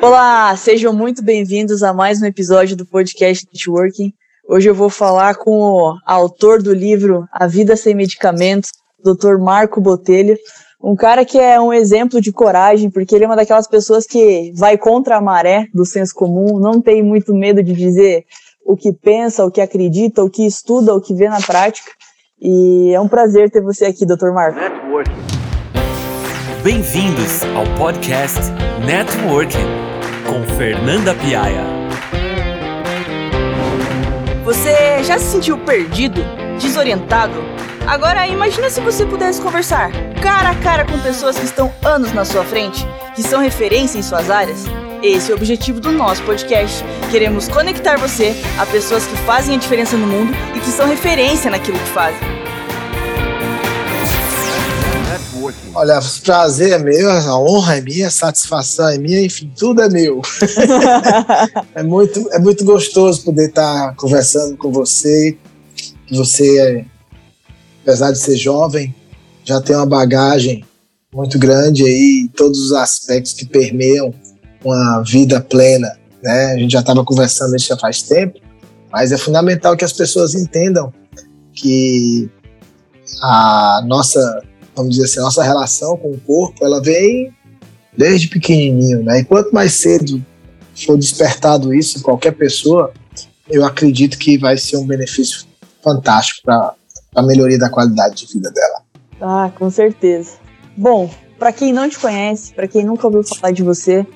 Olá, sejam muito bem-vindos a mais um episódio do podcast Networking. Hoje eu vou falar com o autor do livro A Vida Sem Medicamentos, Dr. Marco Botelho, um cara que é um exemplo de coragem, porque ele é uma daquelas pessoas que vai contra a maré do senso comum, não tem muito medo de dizer o que pensa, o que acredita, o que estuda, o que vê na prática. E é um prazer ter você aqui, Dr. Marco. Bem-vindos ao podcast Networking com Fernanda Piaia. Você já se sentiu perdido, desorientado? Agora imagina se você pudesse conversar cara a cara com pessoas que estão anos na sua frente, que são referência em suas áreas. Esse é o objetivo do nosso podcast. Queremos conectar você a pessoas que fazem a diferença no mundo e que são referência naquilo que fazem. Olha, o prazer é meu, a honra é minha, a satisfação é minha, enfim, tudo é meu. é, muito, é muito gostoso poder estar conversando com você. Você, apesar de ser jovem, já tem uma bagagem muito grande aí em todos os aspectos que permeiam uma vida plena. Né? A gente já estava conversando isso já faz tempo, mas é fundamental que as pessoas entendam que a nossa vamos dizer assim, nossa relação com o corpo, ela vem desde pequenininho, né? E quanto mais cedo for despertado isso em qualquer pessoa, eu acredito que vai ser um benefício fantástico para a melhoria da qualidade de vida dela. Ah, com certeza. Bom, para quem não te conhece, para quem nunca ouviu falar de você,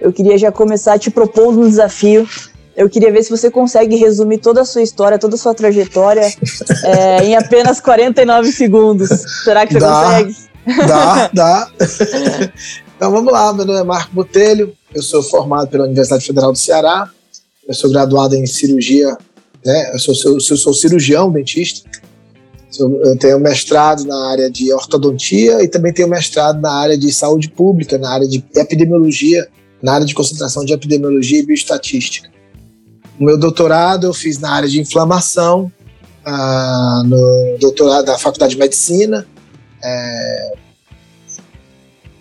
eu queria já começar te propondo um desafio eu queria ver se você consegue resumir toda a sua história, toda a sua trajetória é, em apenas 49 segundos. Será que você dá, consegue? Dá, dá. então vamos lá, meu nome é Marco Botelho, eu sou formado pela Universidade Federal do Ceará, eu sou graduado em cirurgia, né? eu, sou, eu, eu sou cirurgião, dentista, eu tenho mestrado na área de ortodontia e também tenho mestrado na área de saúde pública, na área de epidemiologia, na área de concentração de epidemiologia e bioestatística. O meu doutorado eu fiz na área de inflamação, ah, no doutorado da Faculdade de Medicina, é,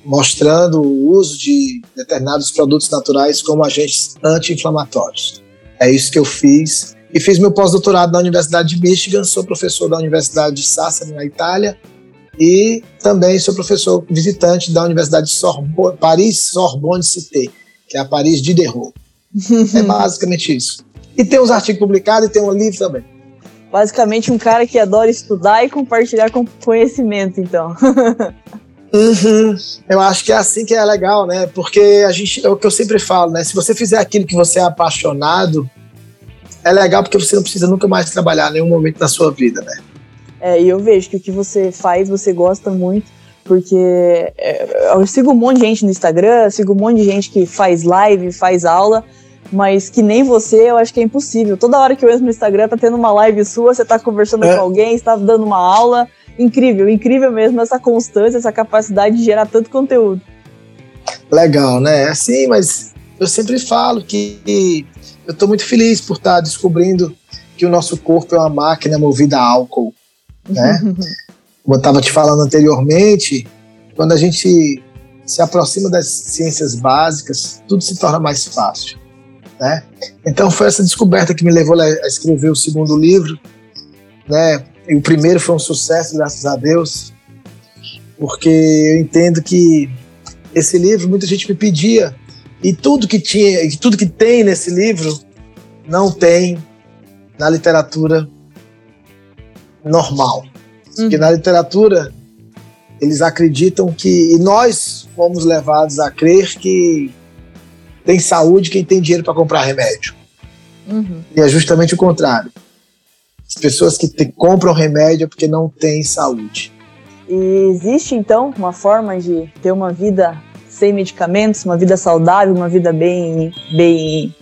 mostrando o uso de determinados produtos naturais como agentes anti-inflamatórios. É isso que eu fiz. E fiz meu pós-doutorado na Universidade de Michigan, sou professor da Universidade de Sassari, na Itália, e também sou professor visitante da Universidade de Sorbonne, Paris Sorbonne Cité, que é a Paris Diderot. é basicamente isso. E tem os artigos publicados e tem um livro também. Basicamente, um cara que adora estudar e compartilhar com conhecimento, então. Uhum. Eu acho que é assim que é legal, né? Porque a gente, é o que eu sempre falo, né? Se você fizer aquilo que você é apaixonado, é legal porque você não precisa nunca mais trabalhar em nenhum momento da sua vida, né? É, e eu vejo que o que você faz, você gosta muito, porque é, eu sigo um monte de gente no Instagram, sigo um monte de gente que faz live, faz aula, mas que nem você, eu acho que é impossível. Toda hora que eu entro no Instagram, tá tendo uma live sua, você tá conversando é. com alguém, está dando uma aula. Incrível, incrível mesmo essa constância, essa capacidade de gerar tanto conteúdo. Legal, né? É assim, mas eu sempre falo que eu estou muito feliz por estar tá descobrindo que o nosso corpo é uma máquina movida a álcool, né? Como eu estava te falando anteriormente, quando a gente se aproxima das ciências básicas, tudo se torna mais fácil. Né? Então foi essa descoberta que me levou a escrever o segundo livro, né? E o primeiro foi um sucesso, graças a Deus, porque eu entendo que esse livro muita gente me pedia e tudo que tinha, e tudo que tem nesse livro não tem na literatura normal. Uhum. Porque na literatura eles acreditam que e nós fomos levados a crer que tem saúde quem tem dinheiro para comprar remédio. Uhum. E é justamente o contrário. As pessoas que te, compram remédio é porque não têm saúde. E existe então uma forma de ter uma vida sem medicamentos, uma vida saudável, uma vida bem, bem,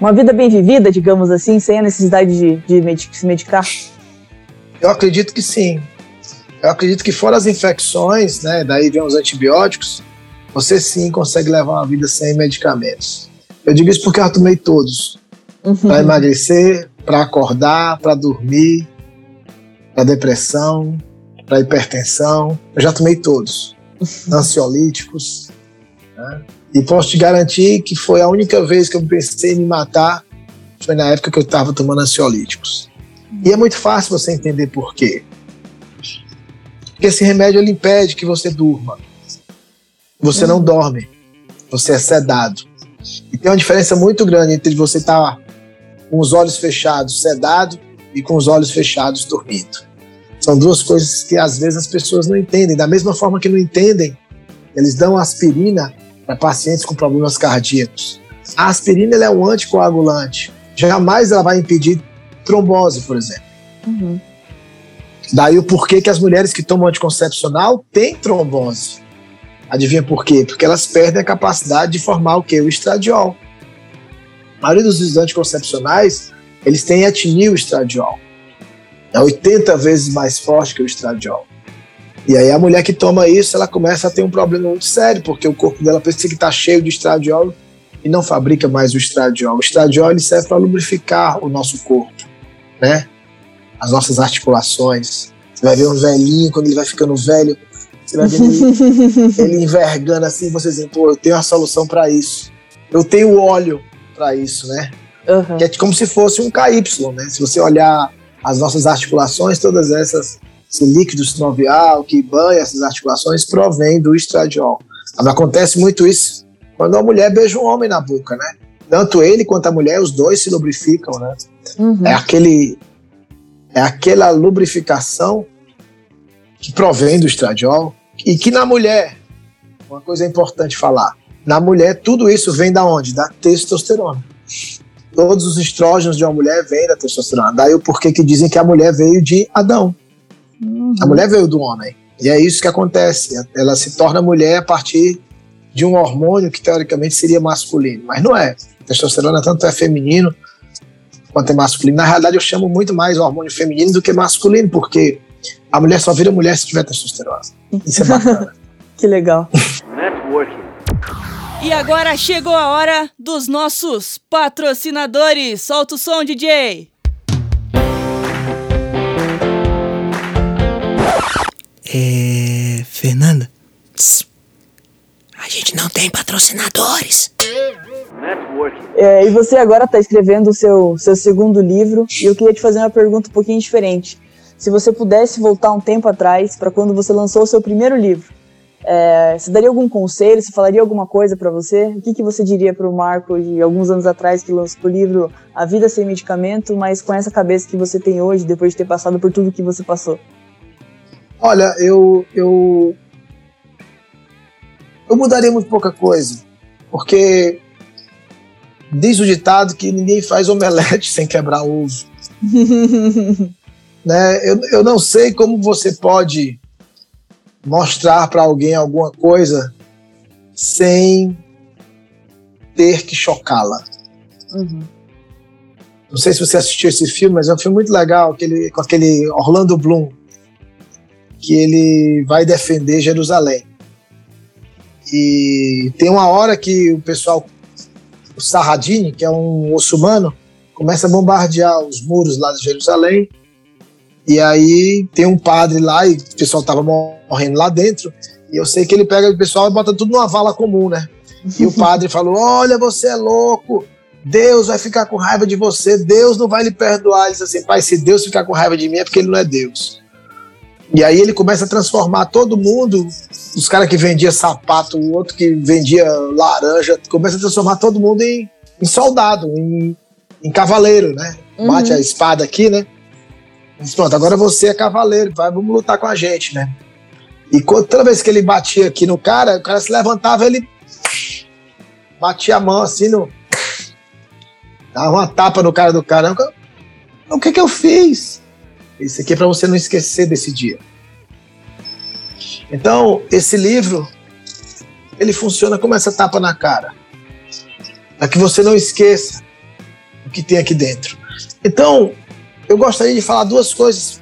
uma vida bem vivida, digamos assim, sem a necessidade de, de se medicar? Eu acredito que sim. Eu acredito que fora as infecções, né, daí vem os antibióticos, você sim consegue levar uma vida sem medicamentos. Eu digo isso porque eu tomei todos. Uhum. Para emagrecer, para acordar, para dormir, para depressão, para hipertensão. Eu já tomei todos. Ansiolíticos. Né? E posso te garantir que foi a única vez que eu pensei em me matar, foi na época que eu estava tomando ansiolíticos. E é muito fácil você entender por quê. Porque esse remédio ele impede que você durma. Você não dorme. Você é sedado. E tem uma diferença muito grande entre você estar tá com os olhos fechados, sedado, e com os olhos fechados, dormindo. São duas coisas que às vezes as pessoas não entendem. Da mesma forma que não entendem, eles dão aspirina para pacientes com problemas cardíacos. A aspirina é um anticoagulante. Jamais ela vai impedir trombose, por exemplo. Uhum. Daí o porquê que as mulheres que tomam anticoncepcional têm trombose. Adivinha por quê? Porque elas perdem a capacidade de formar o que? O estradiol. A maioria dos anticoncepcionais, eles têm etnil estradiol. É 80 vezes mais forte que o estradiol. E aí a mulher que toma isso, ela começa a ter um problema muito sério, porque o corpo dela pensa que está cheio de estradiol e não fabrica mais o estradiol. O estradiol ele serve para lubrificar o nosso corpo, né? As nossas articulações. Você vai ver um velhinho, quando ele vai ficando velho, você vai ver ele, ele envergando assim, você dizendo, pô, eu tenho a solução para isso. Eu tenho óleo para isso, né? Uhum. Que é como se fosse um KY, né? Se você olhar as nossas articulações, todas essas, esse líquido sinovial que banha essas articulações, provém do estradiol. Acontece muito isso quando a mulher beija um homem na boca, né? Tanto ele quanto a mulher, os dois se lubrificam, né? Uhum. É aquele é aquela lubrificação que provém do estradiol e que na mulher, uma coisa importante falar, na mulher tudo isso vem da onde? Da testosterona. Todos os estrógenos de uma mulher vêm da testosterona. Daí o porquê que dizem que a mulher veio de Adão. Uhum. A mulher veio do homem. E é isso que acontece. Ela se torna mulher a partir de um hormônio que teoricamente seria masculino, mas não é. Testosterona tanto é feminino quanto é masculino. Na realidade, eu chamo muito mais hormônio feminino do que masculino, porque a mulher só vira mulher se tiver testosterona. Isso é bacana. que legal. E agora chegou a hora dos nossos patrocinadores. Solta o som, DJ. É. Fernanda? A gente não tem patrocinadores. É, e você agora está escrevendo o seu, seu segundo livro e eu queria te fazer uma pergunta um pouquinho diferente. Se você pudesse voltar um tempo atrás para quando você lançou o seu primeiro livro, é, você daria algum conselho? Você falaria alguma coisa para você? O que, que você diria para o Marco de alguns anos atrás que lançou o livro A Vida Sem Medicamento, mas com essa cabeça que você tem hoje, depois de ter passado por tudo que você passou? Olha, eu, eu, eu mudaria muito pouca coisa, porque diz o ditado que ninguém faz omelete sem quebrar ovo. Né? Eu, eu não sei como você pode mostrar para alguém alguma coisa sem ter que chocá-la. Uhum. Não sei se você assistiu esse filme, mas é um filme muito legal, aquele, com aquele Orlando Bloom, que ele vai defender Jerusalém. E tem uma hora que o pessoal, o Sarradini, que é um muçulmano, começa a bombardear os muros lá de Jerusalém e aí tem um padre lá e o pessoal tava morrendo lá dentro. E eu sei que ele pega o pessoal e bota tudo numa vala comum, né? E o padre falou: Olha, você é louco. Deus vai ficar com raiva de você. Deus não vai lhe perdoar. Ele diz assim: Pai, se Deus ficar com raiva de mim é porque ele não é Deus. E aí ele começa a transformar todo mundo, os caras que vendia sapato, o outro que vendia laranja, começa a transformar todo mundo em, em soldado, em, em cavaleiro, né? Uhum. Bate a espada aqui, né? Mas pronto, agora você é cavaleiro, vai, vamos lutar com a gente, né? E toda vez que ele batia aqui no cara, o cara se levantava, ele batia a mão assim no. Dava uma tapa no cara do cara. O que que eu fiz? Isso aqui é para você não esquecer desse dia. Então, esse livro, ele funciona como essa tapa na cara. Para que você não esqueça o que tem aqui dentro. Então, eu gostaria de falar duas coisas,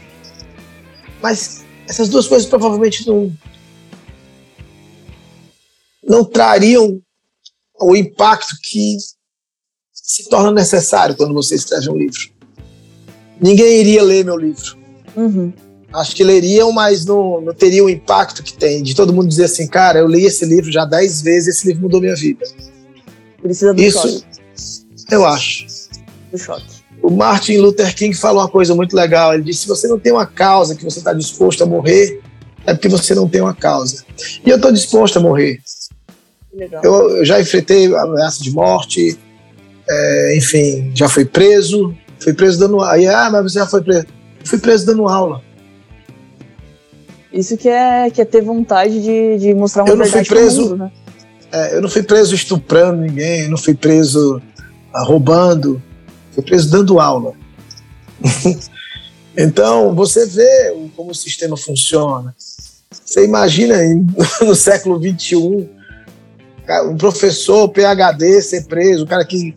mas essas duas coisas provavelmente não não trariam o impacto que se torna necessário quando você escreve um livro. Ninguém iria ler meu livro. Uhum. Acho que leriam, mas não, não teria o impacto que tem de todo mundo dizer assim, cara, eu li esse livro já dez vezes, esse livro mudou minha vida. Precisa do Isso, choque. eu acho. Do choque. O Martin Luther King falou uma coisa muito legal. Ele disse: se você não tem uma causa que você está disposto a morrer, é porque você não tem uma causa. E eu estou disposto a morrer. Eu, eu já enfrentei ameaça de morte, é, enfim, já fui preso. Fui preso dando aula. Aí, ah, mas você já foi preso. Fui preso dando aula. Isso que é, que é ter vontade de, de mostrar uma Eu não fui preso. mundo, né? É, eu não fui preso estuprando ninguém, eu não fui preso ah, roubando, fui preso dando aula. então, você vê como o sistema funciona. Você imagina no século XXI, um professor PhD ser preso, um cara que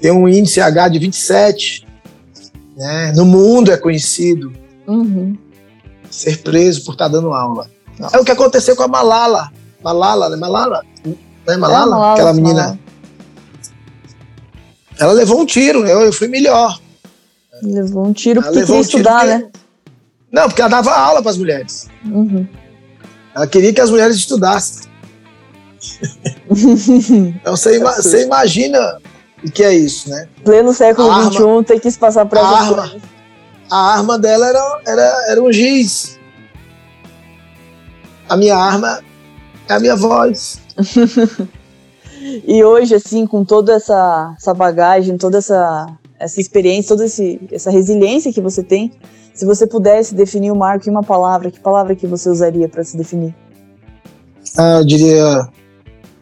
tem um índice H de 27, né? no mundo é conhecido, Uhum. ser preso por estar dando aula. É o que aconteceu com a Malala. Malala, né? Malala? Né? Malala? É, Malala, Aquela menina. Malala. Ela levou um tiro, eu, eu fui melhor. Levou um tiro Ela porque levou queria um estudar, porque- né? Não, porque ela dava aula para as mulheres. Uhum. Ela queria que as mulheres estudassem. Então você, ima- você imagina o que é isso, né? Pleno século A arma- XXI, tem que se passar para A arma, a arma dela era, era, era um giz. A minha arma é a minha voz. E hoje, assim, com toda essa, essa bagagem, toda essa, essa experiência, toda esse, essa resiliência que você tem, se você pudesse definir o Marco em uma palavra, que palavra que você usaria para se definir? Ah, eu diria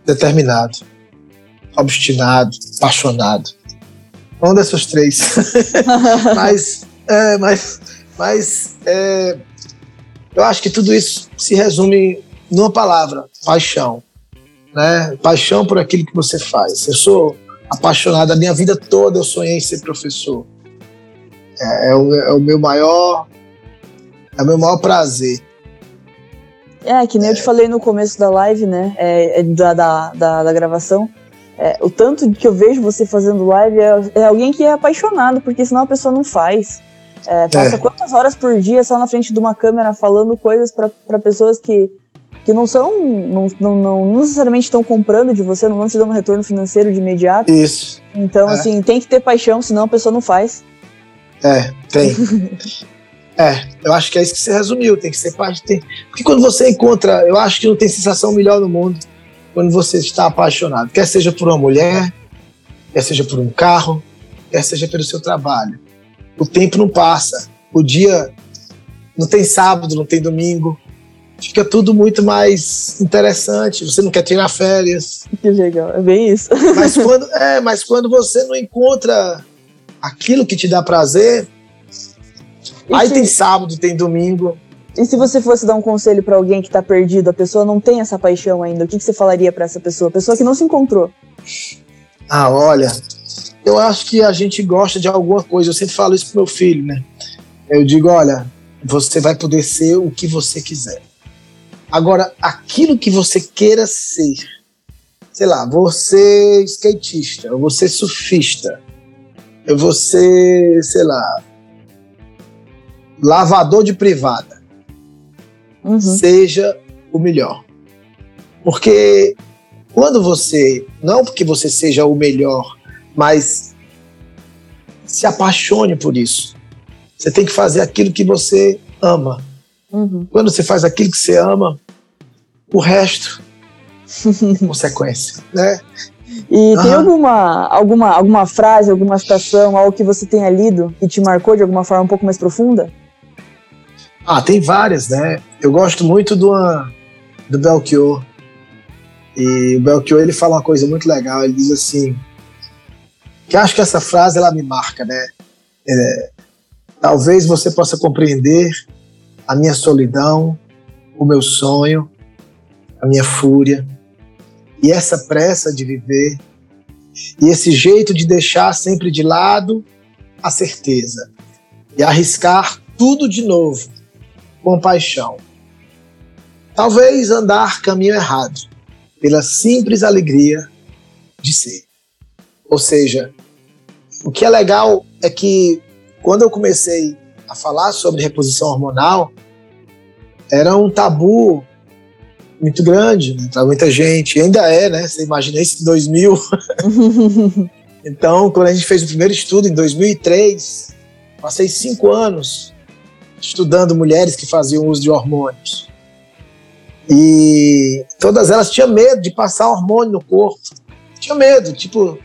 determinado, obstinado, apaixonado. Um dessas três. mas, é, mas, mas é, eu acho que tudo isso se resume numa palavra: paixão. Né? Paixão por aquilo que você faz. Eu sou apaixonado, a minha vida toda eu sonhei em ser professor. É, é o, é o meu maior, é o meu maior prazer. É, que nem eu te falei no começo da live, né? É, é da, da, da, da gravação. É, o tanto que eu vejo você fazendo live é, é alguém que é apaixonado, porque senão a pessoa não faz. É, passa É. quantas horas por dia só na frente de uma câmera falando coisas para pessoas que, que não são, não, não, não necessariamente estão comprando de você, não vão te dando retorno financeiro de imediato. Isso. Então, É. assim, tem que ter paixão, senão a pessoa não faz. É, tem. é, eu acho que é isso que você resumiu, tem que ser parte. Tem... Porque quando você encontra, eu acho que não tem sensação melhor no mundo quando você está apaixonado, quer seja por uma mulher, quer seja por um carro, quer seja pelo seu trabalho. O tempo não passa, o dia não tem sábado, não tem domingo, fica tudo muito mais interessante. Você não quer tirar férias, Que legal, é bem isso. mas quando, é, mas quando você não encontra aquilo que te dá prazer, E aí se- tem sábado, tem domingo. E se você fosse dar um conselho pra alguém que tá perdido, a pessoa não tem essa paixão ainda, o que, que você falaria pra essa pessoa? Pessoa que não se encontrou. Ah, olha, eu acho que a gente gosta de alguma coisa. Eu sempre falo isso pro meu filho, né? Eu digo, olha, você vai poder ser o que você quiser. Agora, aquilo que você queira ser, sei lá, você skatista, eu vou ser surfista, eu vou ser, sei lá, lavador de privada. Uhum. seja o melhor. Porque quando você, não porque você seja o melhor, mas se apaixone por isso. Você tem que fazer aquilo que você ama. Uhum. Quando você faz aquilo que você ama, o resto é consequência, né? E tem Aham. alguma, alguma, alguma frase, alguma citação, algo que você tenha lido que te marcou de alguma forma um pouco mais profunda? Ah, tem várias, né? Eu gosto muito do, do Belchior. E o Belchior ele fala uma coisa muito legal. Ele diz assim: que acho que essa frase ela me marca, né? É, Talvez você possa compreender a minha solidão, o meu sonho, a minha fúria e essa pressa de viver e esse jeito de deixar sempre de lado a certeza e arriscar tudo de novo com paixão. Talvez andar caminho errado, pela simples alegria de ser. Ou seja, o que é legal é que quando eu comecei a falar sobre reposição hormonal, era um tabu muito grande né, para muita gente. E ainda é, né? Você imagina isso em 2000. então, quando a gente fez o primeiro estudo em 2003, passei cinco anos estudando mulheres que faziam uso de hormônios. E todas elas tinham medo de passar hormônio no corpo. Tinha medo, tipo,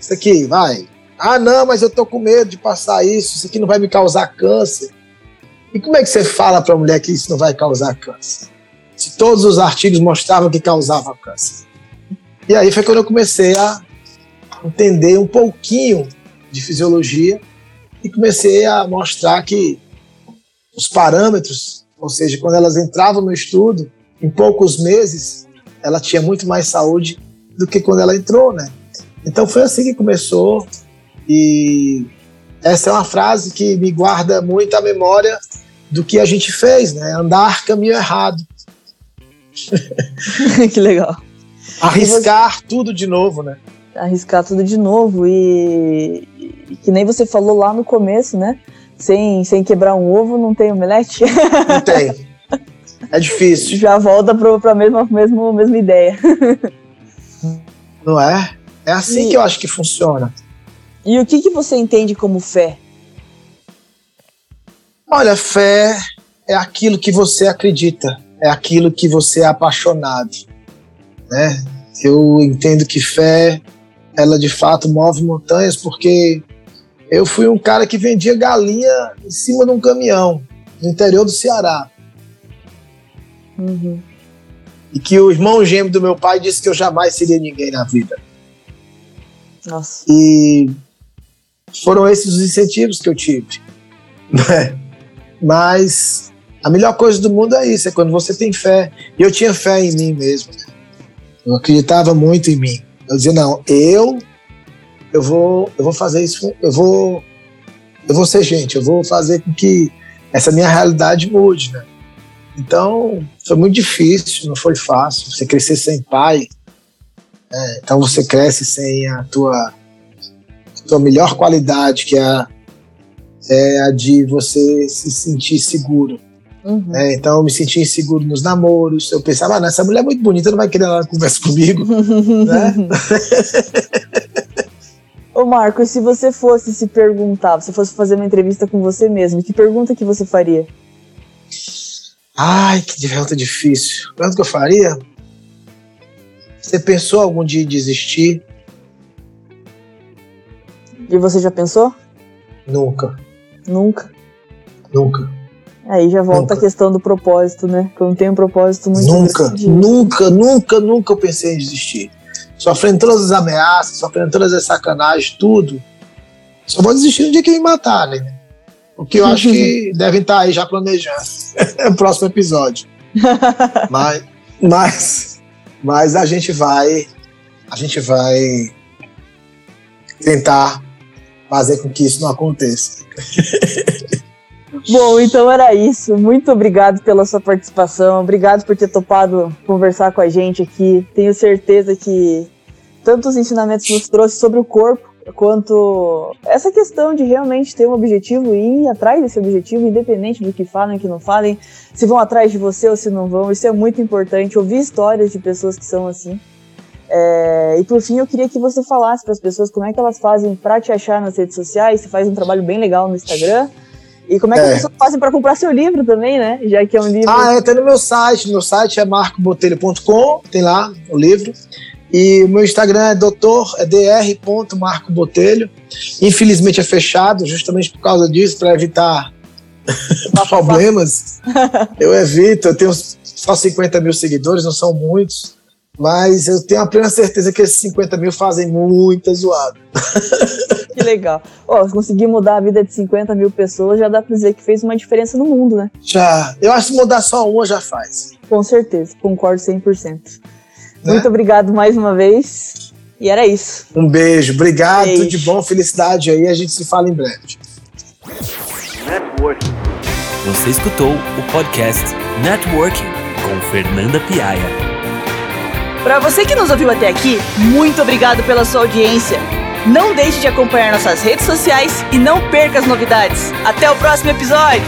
isso aqui, vai. Ah, não, mas eu tô com medo de passar isso, isso aqui não vai me causar câncer. E como é que você fala para a mulher que isso não vai causar câncer? Se todos os artigos mostravam que causava câncer. E aí foi quando eu comecei a entender um pouquinho de fisiologia e comecei a mostrar que os parâmetros, ou seja, quando elas entravam no estudo, em poucos meses, ela tinha muito mais saúde do que quando ela entrou, né? Então foi assim que começou e essa é uma frase que me guarda muito a memória do que a gente fez, né? Andar caminho errado. que legal. Arriscar você... tudo de novo, né? Arriscar tudo de novo e... e que nem você falou lá no começo, né? Sem, sem quebrar um ovo não tem omelete? Não tem. É difícil. Já volta para a mesma, mesma, mesma ideia. Não é? É assim e... que eu acho que funciona. E o que, que você entende como fé? Olha, fé é aquilo que você acredita, é aquilo que você é apaixonado, né? Eu entendo que fé, ela de fato move montanhas, porque eu fui um cara que vendia galinha em cima de um caminhão no interior do Ceará. Uhum. E que o irmão gêmeo do meu pai disse que eu jamais seria ninguém na vida. Nossa. E foram esses os incentivos que eu tive. Né? Mas a melhor coisa do mundo é isso, é quando você tem fé. E eu tinha fé em mim mesmo. Eu acreditava muito em mim. Eu dizia, não, eu eu vou eu vou fazer isso, eu vou eu vou ser gente, eu vou fazer com que essa minha realidade mude, né? Então, foi muito difícil, não foi fácil. Você crescer sem pai, né? então você cresce sem a tua, a tua melhor qualidade, que é a, é a de você se sentir seguro. Uhum. É, então eu me sentia inseguro nos namoros. Eu pensava, ah, essa mulher é muito bonita, não vai querer ela conversa comigo. né? Ô Marco, se você fosse se perguntar, se fosse fazer uma entrevista com você mesmo, que pergunta que você faria? Ai, que pergunta difícil. Pergunta que eu faria? Você pensou algum dia em desistir? E você já pensou? Nunca. Nunca. Nunca. Aí já volta nunca. a questão do propósito, né? Quando tem um propósito muito Nunca, nunca, nunca, nunca eu pensei em desistir. Sofrendo todas as ameaças, sofrendo todas as sacanagens, tudo. Só vou desistir no dia que me matarem. Né? O que eu acho que devem estar aí já planejando. o próximo episódio. mas, mas, mas a gente vai. A gente vai tentar fazer com que isso não aconteça. Bom, então era isso. Muito obrigado pela sua participação. Obrigado por ter topado conversar com a gente aqui. Tenho certeza que tantos ensinamentos nos trouxe sobre o corpo, quanto essa questão de realmente ter um objetivo e ir atrás desse objetivo, independente do que falem, que não falem, se vão atrás de você ou se não vão. Isso é muito importante. Ouvir histórias de pessoas que são assim. É, e por fim, eu queria que você falasse para as pessoas como é que elas fazem para te achar nas redes sociais. Você faz um trabalho bem legal no Instagram. E como é que é. as pessoas fazem para comprar seu livro também, né? Já que é um livro. Ah, é, tá no meu site. Meu site é marcobotelho.com, tem lá o livro. E o meu Instagram é doutor, é dr.marcobotelho. Infelizmente é fechado, justamente por causa disso, para evitar problemas. eu evito, eu tenho só 50 mil seguidores, não são muitos. Mas eu tenho a plena certeza que esses 50 mil fazem muita zoada. que legal. Ó, oh, conseguir mudar a vida de 50 mil pessoas, já dá pra dizer que fez uma diferença no mundo, né? Já. Eu acho que mudar só uma já faz. Com certeza, concordo 100%. Né? Muito obrigado mais uma vez. E era isso. Um beijo, obrigado, beijo. tudo de bom, felicidade aí, a gente se fala em breve. Networking. Você escutou o podcast Networking com Fernanda Piaia. Para você que nos ouviu até aqui, muito obrigado pela sua audiência. Não deixe de acompanhar nossas redes sociais e não perca as novidades. Até o próximo episódio.